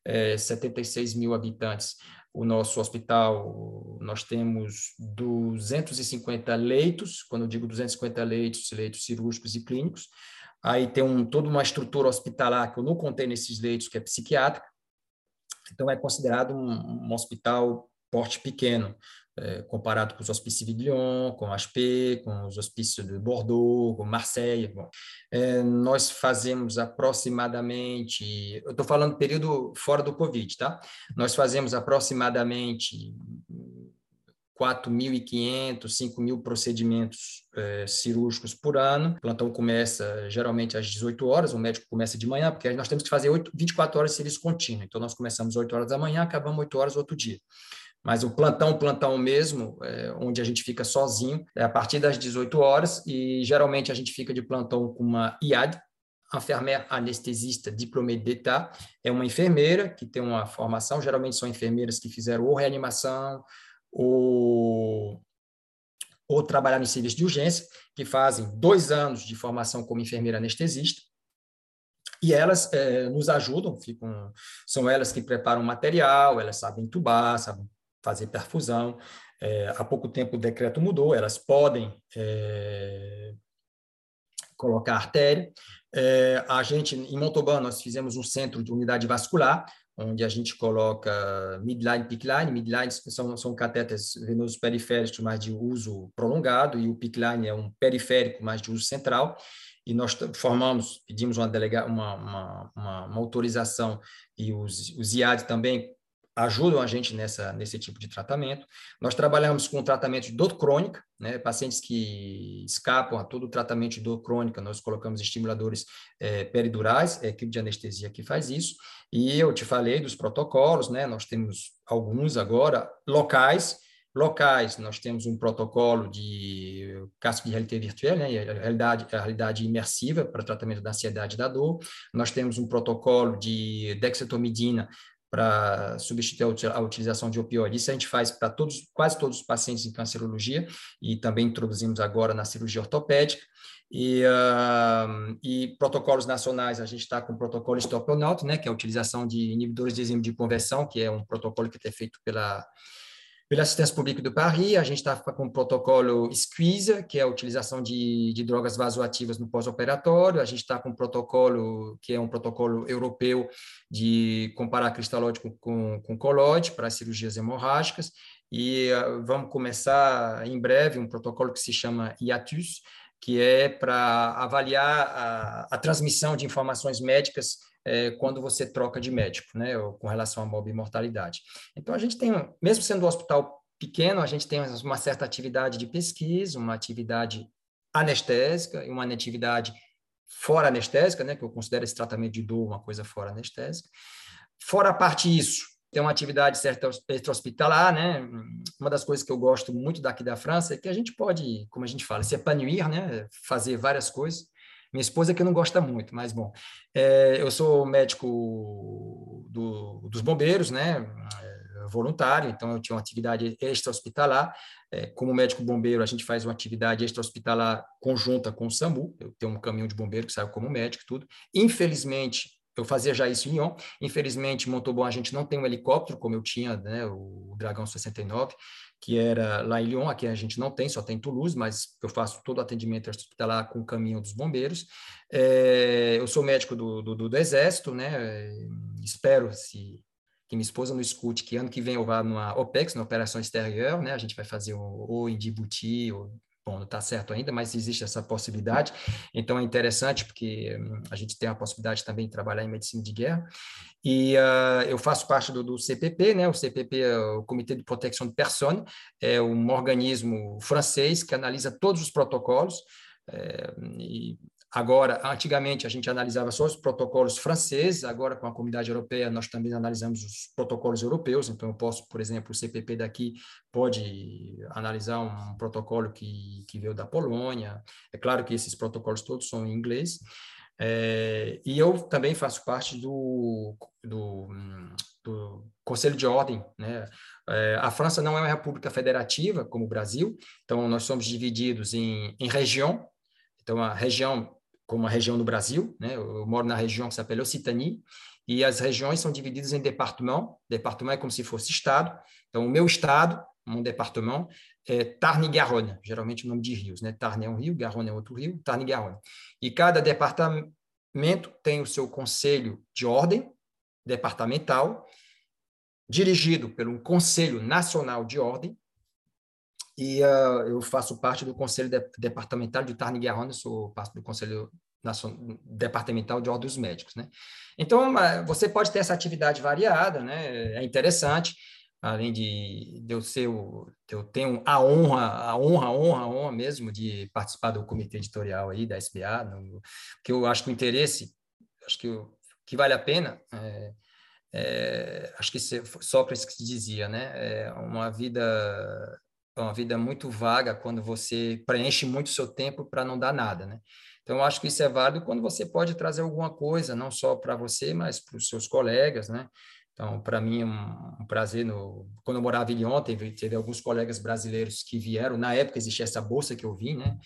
é, 76 mil habitantes o nosso hospital, nós temos 250 leitos, quando eu digo 250 leitos, leitos cirúrgicos e clínicos, aí tem um, toda uma estrutura hospitalar que eu não contei nesses leitos, que é psiquiátrica, então é considerado um, um hospital porte pequeno é, comparado com os hospícios de Lyon, com HP, com os hospícios de Bordeaux, com Marseille. Bom, é, nós fazemos aproximadamente, eu estou falando período fora do Covid, tá? Nós fazemos aproximadamente 4.500, 5.000 procedimentos é, cirúrgicos por ano. O plantão começa geralmente às 18 horas, o médico começa de manhã, porque nós temos que fazer 8, 24 horas de serviço contínuo. Então, nós começamos 8 horas da manhã, acabamos 8 horas outro dia. Mas o plantão, plantão mesmo, é, onde a gente fica sozinho, é a partir das 18 horas e geralmente a gente fica de plantão com uma IAD, enfermeira anestesista diplômée d'État, é uma enfermeira que tem uma formação, geralmente são enfermeiras que fizeram ou reanimação ou, ou trabalharam em serviço de urgência, que fazem dois anos de formação como enfermeira anestesista, e elas é, nos ajudam, ficam, são elas que preparam material, elas sabem tubar, sabem fazer perfusão. É, há pouco tempo o decreto mudou, elas podem é, colocar artéria. É, a gente, em Montauban, nós fizemos um centro de unidade vascular, onde a gente coloca midline, pickline. Midline são, são catéteres venosos periféricos, mais de uso prolongado, e o pickline é um periférico, mais de uso central. E nós formamos, pedimos uma, delega, uma, uma, uma, uma autorização, e os, os IAD também ajudam a gente nessa, nesse tipo de tratamento. Nós trabalhamos com tratamento de dor crônica, né? pacientes que escapam a todo o tratamento de dor crônica, nós colocamos estimuladores é, peridurais, é a equipe de anestesia que faz isso, e eu te falei dos protocolos, né? nós temos alguns agora, locais, locais, nós temos um protocolo de casco de realidade virtual, né, a realidade, realidade imersiva para tratamento da ansiedade e da dor. Nós temos um protocolo de dexetomidina para substituir a utilização de opioides. Isso a gente faz para todos, quase todos os pacientes em cancerologia e também introduzimos agora na cirurgia ortopédica. E, uh, e protocolos nacionais, a gente está com o protocolo Stop né, que é a utilização de inibidores de enzima de conversão, que é um protocolo que é feito pela pela Assistência Pública do Paris, a gente está com o protocolo Squeeze, que é a utilização de, de drogas vasoativas no pós-operatório. A gente está com o protocolo, que é um protocolo europeu de comparar cristalóide com, com colóide para cirurgias hemorrágicas. E uh, vamos começar em breve um protocolo que se chama IATUS, que é para avaliar a, a transmissão de informações médicas é, quando você troca de médico, né, com relação à morbimortalidade. Então, a gente tem, mesmo sendo um hospital pequeno, a gente tem uma certa atividade de pesquisa, uma atividade anestésica e uma atividade fora anestésica, né, que eu considero esse tratamento de dor uma coisa fora anestésica. Fora a parte isso, tem uma atividade certa extra-hospitalar, né? Uma das coisas que eu gosto muito daqui da França é que a gente pode, como a gente fala, se epanouir, né? Fazer várias coisas. Minha esposa é que não gosta muito, mas bom. É, eu sou médico do, dos bombeiros, né? É, voluntário, então eu tinha uma atividade extra-hospitalar. É, como médico bombeiro, a gente faz uma atividade extra-hospitalar conjunta com o SAMU. Eu tenho um caminhão de bombeiro que saiu como médico tudo. Infelizmente, eu fazia já isso em Lyon. Infelizmente, Montauban a gente não tem um helicóptero como eu tinha, né, o Dragão 69, que era lá em Lyon, aqui a gente não tem, só tem em Toulouse, mas eu faço todo o atendimento hospitalar com o caminhão dos bombeiros. É, eu sou médico do, do, do, Exército, né? Espero se que minha esposa não escute que ano que vem eu vá numa OPEX, na Operação Exterior, né? A gente vai fazer ou, ou em Djibouti ou Bom, não está certo ainda, mas existe essa possibilidade. Então é interessante porque hum, a gente tem a possibilidade também de trabalhar em medicina de guerra. E uh, eu faço parte do, do, CPP, né? O CPP é o Comitê de Proteção de Personnes, é um organismo francês que analisa todos os protocolos. É, e Agora, antigamente a gente analisava só os protocolos franceses, agora com a comunidade europeia nós também analisamos os protocolos europeus, então eu posso, por exemplo, o CPP daqui pode analisar um protocolo que, que veio da Polônia, é claro que esses protocolos todos são em inglês, é, e eu também faço parte do, do, do Conselho de Ordem, né? É, a França não é uma república federativa como o Brasil, então nós somos divididos em, em região, então a região como a região do Brasil, né? Eu moro na região que se chama Occitanie, e as regiões são divididas em departamento. Departamento é como se fosse estado. Então, o meu estado, um departamento, é Tarn-et-Garonne, geralmente o nome de rios, né? Tarn é um rio, Garonne é outro rio, Tarn-et-Garonne. E cada departamento tem o seu conselho de ordem departamental, dirigido pelo Conselho Nacional de Ordem, e uh, eu faço parte do Conselho de, Departamental de Tarn-et-Garonne, sou parte do Conselho Nacional, Departamental de Ordens Médicos, né? Então, uh, você pode ter essa atividade variada, né? É interessante, além de, de eu ser o, eu tenho a honra, a honra, a honra, a honra mesmo de participar do comitê editorial aí da SBA, no, que eu acho que o interesse, acho que, o, que vale a pena, é, é, acho que Sócrates dizia, né? É uma vida é uma vida muito vaga quando você preenche muito seu tempo para não dar nada, né? Então, eu acho que isso é válido quando você pode trazer alguma coisa, não só para você, mas para os seus colegas, né? Então, para mim, é um, prazer. No... Quando eu morava em Lyon, teve, teve, alguns colegas brasileiros que vieram. Na época, existia essa bolsa que eu vim, né?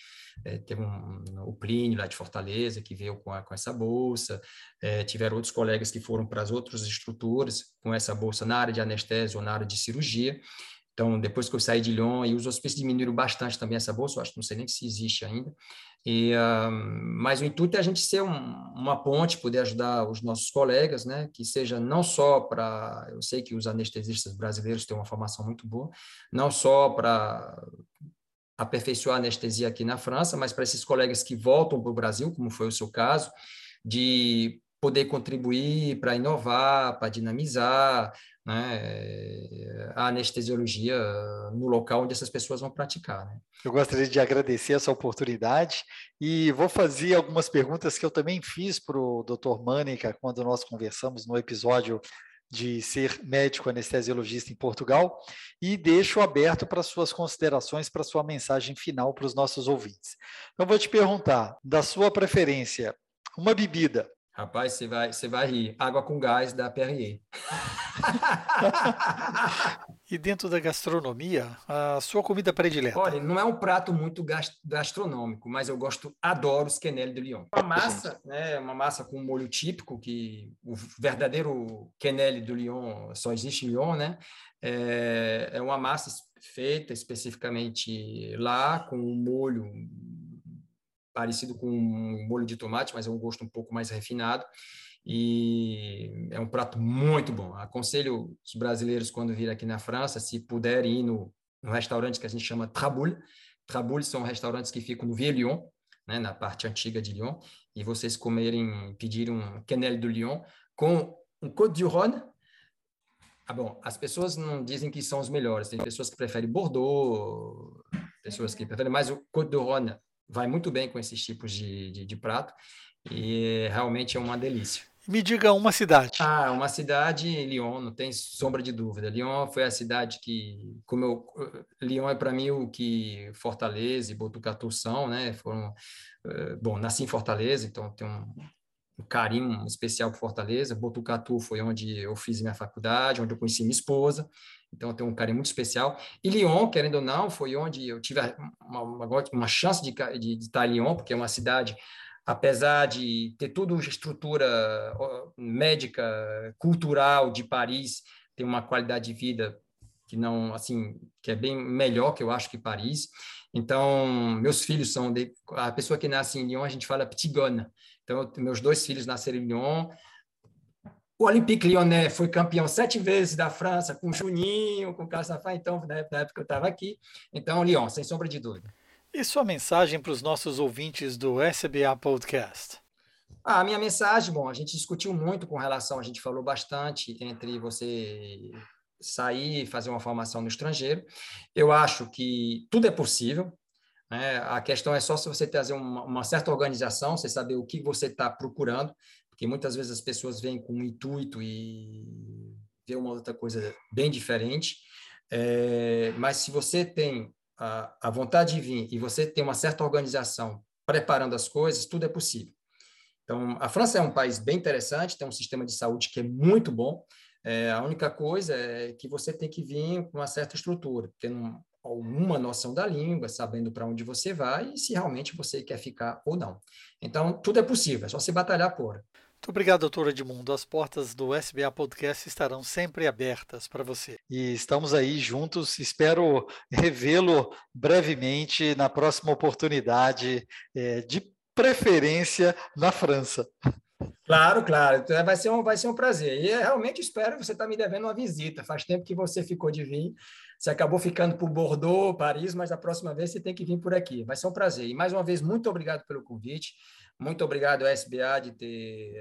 É, teve um, o Plínio, lá de Fortaleza, que veio com, a, com essa bolsa. É, tiveram outros colegas que foram para as outras estruturas com essa bolsa na área de anestesia ou na área de cirurgia. Então, depois que eu saí de Lyon, e os hospícios diminuíram bastante também essa bolsa, eu acho que não sei nem se existe ainda. E, uh, mas o intuito é a gente ser um, uma ponte, poder ajudar os nossos colegas, né? Que seja não só para. Eu sei que os anestesistas brasileiros têm uma formação muito boa, não só para aperfeiçoar a anestesia aqui na França, mas para esses colegas que voltam para o Brasil, como foi o seu caso, de poder contribuir para inovar, para dinamizar, né, a anestesiologia no local onde essas pessoas vão praticar. Né? Eu gostaria de agradecer essa oportunidade e vou fazer algumas perguntas que eu também fiz para o Dr. Mânica quando nós conversamos no episódio de ser médico anestesiologista em Portugal e deixo aberto para suas considerações, para sua mensagem final para os nossos ouvintes. Então, vou te perguntar, da sua preferência, uma bebida Rapaz, você vai, você vai rir. Água com gás da Perrier. e dentro da gastronomia, a sua comida predileta? Olha, não é um prato muito gastronômico, mas eu gosto, adoro os quenelle de Lyon. Uma massa, né, uma massa com molho típico, que o verdadeiro quenelle do Lyon só existe em Lyon, né? É, é uma massa feita especificamente lá, com um molho parecido com um molho de tomate, mas é um gosto um pouco mais refinado. E é um prato muito bom. Aconselho os brasileiros, quando virem aqui na França, se puderem ir no, no restaurante que a gente chama Traboul. Traboul são restaurantes que ficam no Vieux-Lyon, né, na parte antiga de Lyon, e vocês comerem, pedirem um quenelle de Lyon com um Côte du Rhône. Ah, bom, as pessoas não dizem que são os melhores. Tem pessoas que preferem Bordeaux, pessoas que preferem mais o Côte du Rhône vai muito bem com esses tipos de, de, de prato e realmente é uma delícia. Me diga uma cidade. Ah, uma cidade, Lyon, não tem sombra de dúvida. Lyon foi a cidade que, como eu, Lyon é para mim o que Fortaleza e Botucatu são, né? Foram, eh, bom, nasci em Fortaleza, então tenho um, um carinho especial por Fortaleza. Botucatu foi onde eu fiz minha faculdade, onde eu conheci minha esposa. Então, eu tenho um carinho muito especial. E Lyon, querendo ou não, foi onde eu tive uma, uma, uma chance de, de, de estar em Lyon, porque é uma cidade apesar de ter tudo estrutura médica, cultural de Paris, tem uma qualidade de vida que não, assim, que é bem melhor que eu acho que Paris. Então, meus filhos são de, a pessoa que nasce em Lyon, a gente fala petit Então, meus dois filhos nasceram em Lyon. O Olympique Lyonnais foi campeão sete vezes da França, com Juninho, com Caçafá, então, na época eu estava aqui. Então, Lyon, sem sombra de dúvida. E sua mensagem para os nossos ouvintes do SBA Podcast? Ah, a minha mensagem, bom, a gente discutiu muito com relação, a gente falou bastante entre você sair e fazer uma formação no estrangeiro. Eu acho que tudo é possível. Né? A questão é só se você trazer uma, uma certa organização, você saber o que você está procurando, porque muitas vezes as pessoas vêm com um intuito e vê uma outra coisa bem diferente. É, mas se você tem a, a vontade de vir e você tem uma certa organização preparando as coisas, tudo é possível. Então, a França é um país bem interessante, tem um sistema de saúde que é muito bom. É, a única coisa é que você tem que vir com uma certa estrutura, tendo alguma noção da língua, sabendo para onde você vai e se realmente você quer ficar ou não. Então, tudo é possível, é só se batalhar por. Muito obrigado, doutor Edmundo. As portas do SBA Podcast estarão sempre abertas para você. E estamos aí juntos. Espero revê-lo brevemente na próxima oportunidade, é, de preferência na França. Claro, claro. Então, vai ser um, vai ser um prazer. E eu realmente espero você está me devendo uma visita. Faz tempo que você ficou de vir. Você acabou ficando por Bordeaux, Paris, mas a próxima vez você tem que vir por aqui. Vai ser um prazer. E mais uma vez, muito obrigado pelo convite. Muito obrigado SBA de ter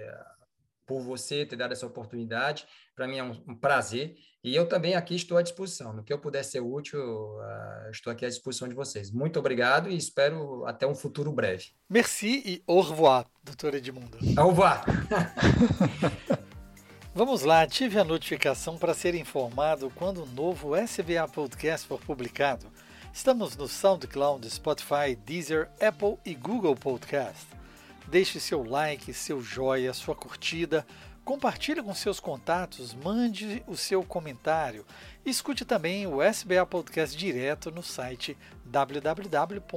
por você ter dado essa oportunidade. Para mim é um, um, prazer. E eu também aqui estou à disposição. No que eu puder ser útil, uh, estou aqui à disposição de vocês. Muito obrigado e espero até um futuro breve. Merci e au revoir, doutor Edmundo. Au revoir. Vamos lá, tive a notificação para ser informado quando o novo SBA Podcast for publicado. Estamos no SoundCloud, Spotify, Deezer, Apple e Google Podcast. Deixe seu like, seu joia, sua curtida, compartilhe com seus contatos, mande o seu comentário. Escute também o SBA Podcast direto no site www.sbahq.org.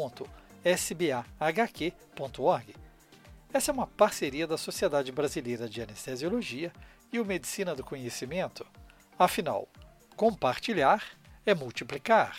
Essa é uma parceria da Sociedade Brasileira de Anestesiologia e o Medicina do Conhecimento. Afinal, compartilhar é multiplicar.